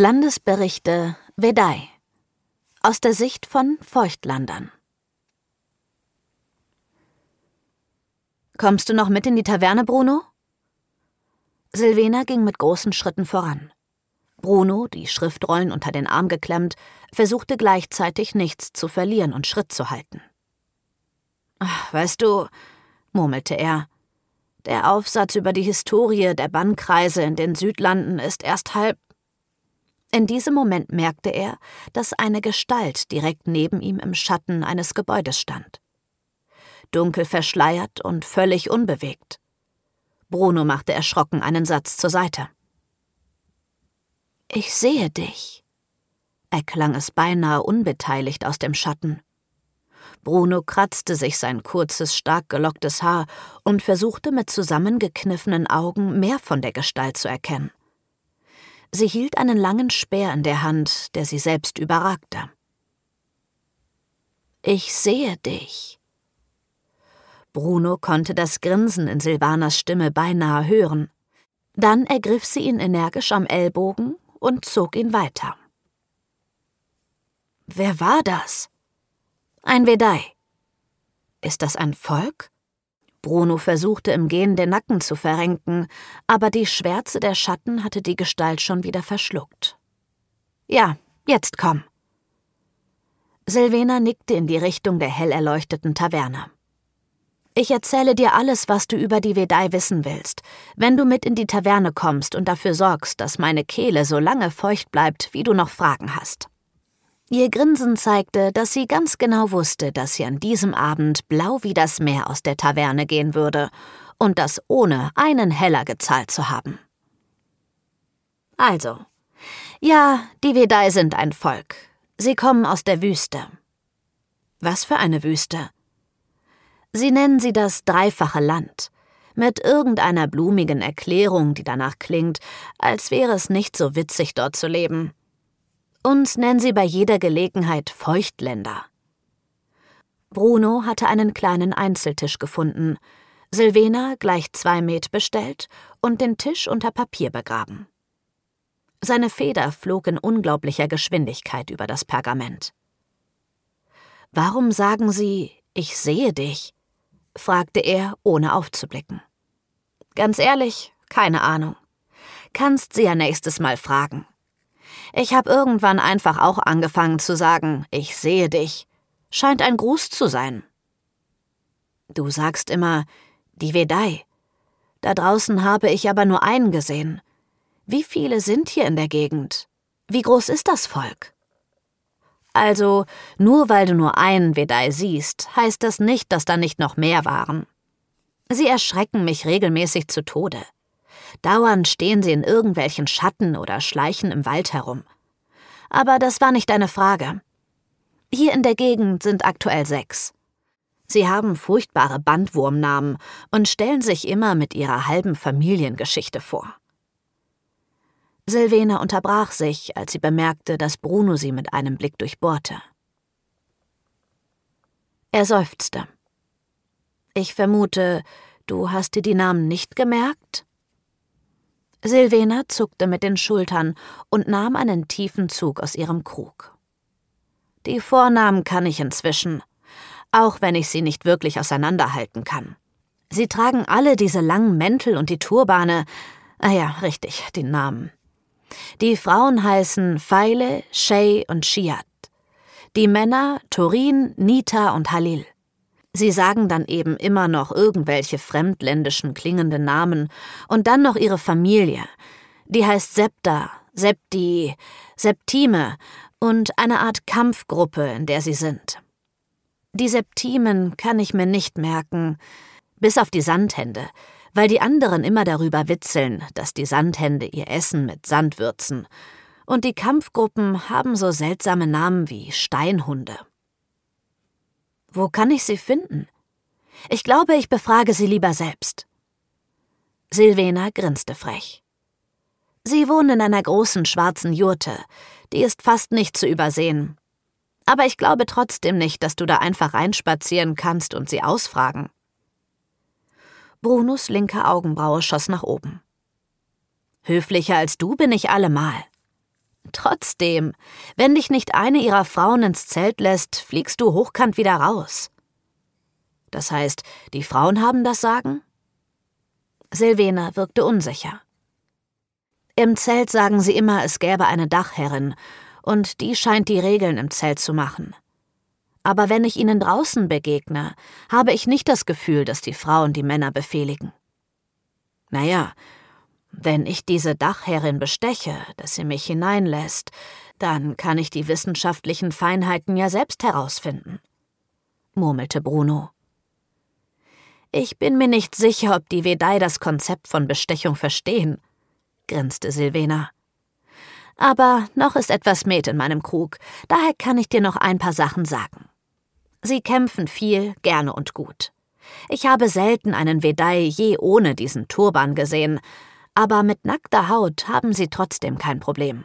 Landesberichte Vedai aus der Sicht von Feuchtlandern. Kommst du noch mit in die Taverne, Bruno? Silvena ging mit großen Schritten voran. Bruno, die Schriftrollen unter den Arm geklemmt, versuchte gleichzeitig nichts zu verlieren und Schritt zu halten. Weißt du, murmelte er, der Aufsatz über die Historie der Bannkreise in den Südlanden ist erst halb. In diesem Moment merkte er, dass eine Gestalt direkt neben ihm im Schatten eines Gebäudes stand. Dunkel verschleiert und völlig unbewegt. Bruno machte erschrocken einen Satz zur Seite. Ich sehe dich, erklang es beinahe unbeteiligt aus dem Schatten. Bruno kratzte sich sein kurzes, stark gelocktes Haar und versuchte mit zusammengekniffenen Augen mehr von der Gestalt zu erkennen. Sie hielt einen langen Speer in der Hand, der sie selbst überragte. Ich sehe dich. Bruno konnte das Grinsen in Silvanas Stimme beinahe hören. Dann ergriff sie ihn energisch am Ellbogen und zog ihn weiter. Wer war das? Ein Vedai. Ist das ein Volk? Bruno versuchte im Gehen den Nacken zu verrenken, aber die Schwärze der Schatten hatte die Gestalt schon wieder verschluckt. Ja, jetzt komm. Silvena nickte in die Richtung der hell erleuchteten Taverne. Ich erzähle dir alles, was du über die Vedai wissen willst, wenn du mit in die Taverne kommst und dafür sorgst, dass meine Kehle so lange feucht bleibt, wie du noch Fragen hast. Ihr Grinsen zeigte, dass sie ganz genau wusste, dass sie an diesem Abend blau wie das Meer aus der Taverne gehen würde, und das ohne einen Heller gezahlt zu haben. Also, ja, die Vedai sind ein Volk. Sie kommen aus der Wüste. Was für eine Wüste? Sie nennen sie das dreifache Land, mit irgendeiner blumigen Erklärung, die danach klingt, als wäre es nicht so witzig dort zu leben. Uns nennen sie bei jeder Gelegenheit Feuchtländer. Bruno hatte einen kleinen Einzeltisch gefunden, Silvena gleich zwei Met bestellt und den Tisch unter Papier begraben. Seine Feder flog in unglaublicher Geschwindigkeit über das Pergament. Warum sagen Sie, ich sehe dich? fragte er, ohne aufzublicken. Ganz ehrlich, keine Ahnung. Kannst sie ja nächstes Mal fragen. Ich habe irgendwann einfach auch angefangen zu sagen, ich sehe dich. Scheint ein Gruß zu sein. Du sagst immer, die Vedai. Da draußen habe ich aber nur einen gesehen. Wie viele sind hier in der Gegend? Wie groß ist das Volk? Also, nur weil du nur einen Vedai siehst, heißt das nicht, dass da nicht noch mehr waren. Sie erschrecken mich regelmäßig zu Tode. Dauernd stehen sie in irgendwelchen Schatten oder schleichen im Wald herum. Aber das war nicht deine Frage. Hier in der Gegend sind aktuell sechs. Sie haben furchtbare Bandwurmnamen und stellen sich immer mit ihrer halben Familiengeschichte vor. Silvena unterbrach sich, als sie bemerkte, dass Bruno sie mit einem Blick durchbohrte. Er seufzte. Ich vermute, du hast dir die Namen nicht gemerkt? Silvena zuckte mit den Schultern und nahm einen tiefen Zug aus ihrem Krug. Die Vornamen kann ich inzwischen, auch wenn ich sie nicht wirklich auseinanderhalten kann. Sie tragen alle diese langen Mäntel und die Turbane. Ah ja, richtig, die Namen. Die Frauen heißen Feile, Shay und Shiat. Die Männer Turin, Nita und Halil. Sie sagen dann eben immer noch irgendwelche fremdländischen klingenden Namen und dann noch ihre Familie. Die heißt Septa, Septi, Septime und eine Art Kampfgruppe, in der sie sind. Die Septimen kann ich mir nicht merken, bis auf die Sandhände, weil die anderen immer darüber witzeln, dass die Sandhände ihr Essen mit Sand würzen. Und die Kampfgruppen haben so seltsame Namen wie Steinhunde. Wo kann ich sie finden? Ich glaube, ich befrage sie lieber selbst. Silvena grinste frech. Sie wohnen in einer großen schwarzen Jurte, die ist fast nicht zu übersehen. Aber ich glaube trotzdem nicht, dass du da einfach reinspazieren kannst und sie ausfragen. Brunos linke Augenbraue schoss nach oben. Höflicher als du bin ich allemal. Trotzdem, wenn dich nicht eine ihrer Frauen ins Zelt lässt, fliegst du hochkant wieder raus. Das heißt, die Frauen haben das Sagen? Silvena wirkte unsicher. Im Zelt sagen sie immer, es gäbe eine Dachherrin, und die scheint die Regeln im Zelt zu machen. Aber wenn ich ihnen draußen begegne, habe ich nicht das Gefühl, dass die Frauen die Männer befehligen. Naja, wenn ich diese Dachherrin besteche, dass sie mich hineinlässt, dann kann ich die wissenschaftlichen Feinheiten ja selbst herausfinden, murmelte Bruno. Ich bin mir nicht sicher, ob die Vedai das Konzept von Bestechung verstehen, grinste Silvena. Aber noch ist etwas Met in meinem Krug, daher kann ich dir noch ein paar Sachen sagen. Sie kämpfen viel, gerne und gut. Ich habe selten einen Vedai je ohne diesen Turban gesehen, aber mit nackter Haut haben sie trotzdem kein Problem.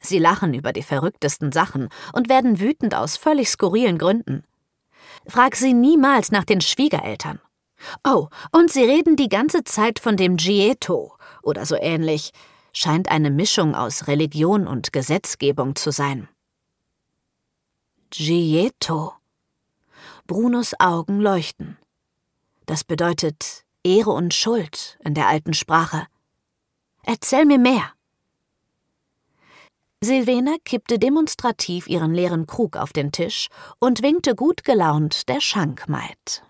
Sie lachen über die verrücktesten Sachen und werden wütend aus völlig skurrilen Gründen. Frag sie niemals nach den Schwiegereltern. Oh, und sie reden die ganze Zeit von dem Gieto oder so ähnlich. Scheint eine Mischung aus Religion und Gesetzgebung zu sein. Gieto. Brunos Augen leuchten. Das bedeutet Ehre und Schuld in der alten Sprache. Erzähl mir mehr. Silvena kippte demonstrativ ihren leeren Krug auf den Tisch und winkte gut gelaunt der Schankmaid.